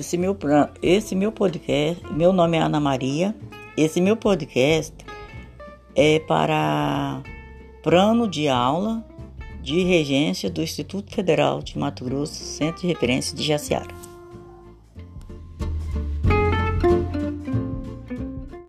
esse meu, esse meu podcast, meu nome é Ana Maria. Esse meu podcast é para plano de aula de regência do Instituto Federal de Mato Grosso, Centro de Referência de Jaciara.